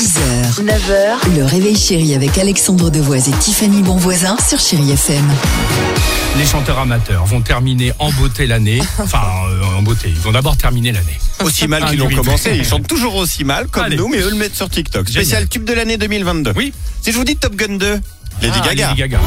6h, 9h, le réveil chéri avec Alexandre Devoise et Tiffany Bonvoisin sur Chéri FM. Les chanteurs amateurs vont terminer en beauté l'année. Enfin, euh, en beauté. Ils vont d'abord terminer l'année. Aussi mal qu'ils l'ont commencé, ils chantent toujours aussi mal comme Allez. nous, mais eux le mettent sur TikTok. Génial. Spécial tube de l'année 2022. Oui. Si je vous dis Top Gun 2, Lady Ah, Gaga. Lady Gaga.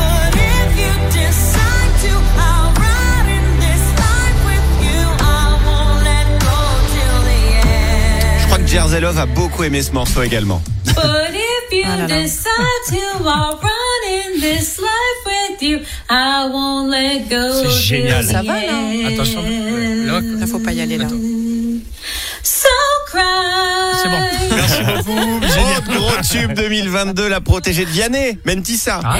Jerzelov a beaucoup aimé ce morceau également. But if you decide to, I'll run in this life with you. I won't let go C'est génial. Ça va, là end. Attention. Là, Là, faut pas y aller là. So cry. C'est bon. Merci beaucoup. Génial. Autre gros tube 2022, la protégée de Vianney, Mentissa. Ah.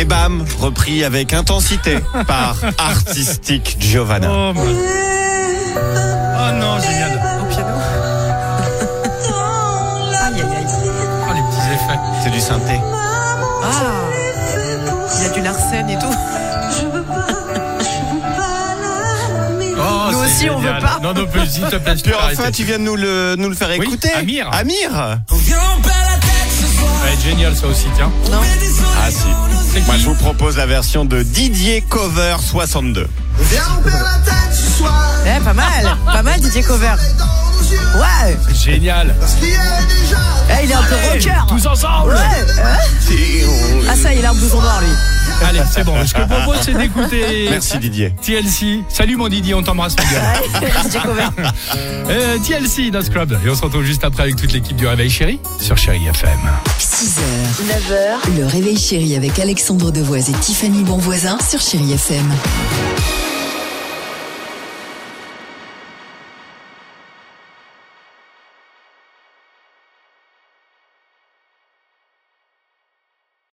Et bam, repris avec intensité par Artistic Giovanna. Oh, mon- oh non, génial. Au piano. aïe, aïe, aïe. Oh, les petits effets. C'est du synthé. Ah, il y a du Larsen et tout. Oh, Nous aussi, on veut pas. Non, non, s'il te plaît, je Puis enfin, tu viens de nous le, nous le faire Oui, écouter. Amir. Amir. Ouais, génial, ça aussi, tiens. Non Ah si. Moi, je vous propose la version de Didier Cover 62. Eh, pas mal. Pas mal, Didier Cover. Ouais. Génial. Eh, il est un peu rocker. Tous ensemble. Ouais. hein Ah, ça, il a un blouson noir, lui. Allez, c'est bon. Ce que je propose, c'est d'écouter Merci Didier. TLC. Salut mon Didier, on t'embrasse mon gars. Euh, TLC dans Scrub. Et on se retrouve juste après avec toute l'équipe du Réveil Chéri sur Chéri FM. 6h, 9h, le réveil chéri avec Alexandre Devoise et Tiffany Bonvoisin sur Chéri FM.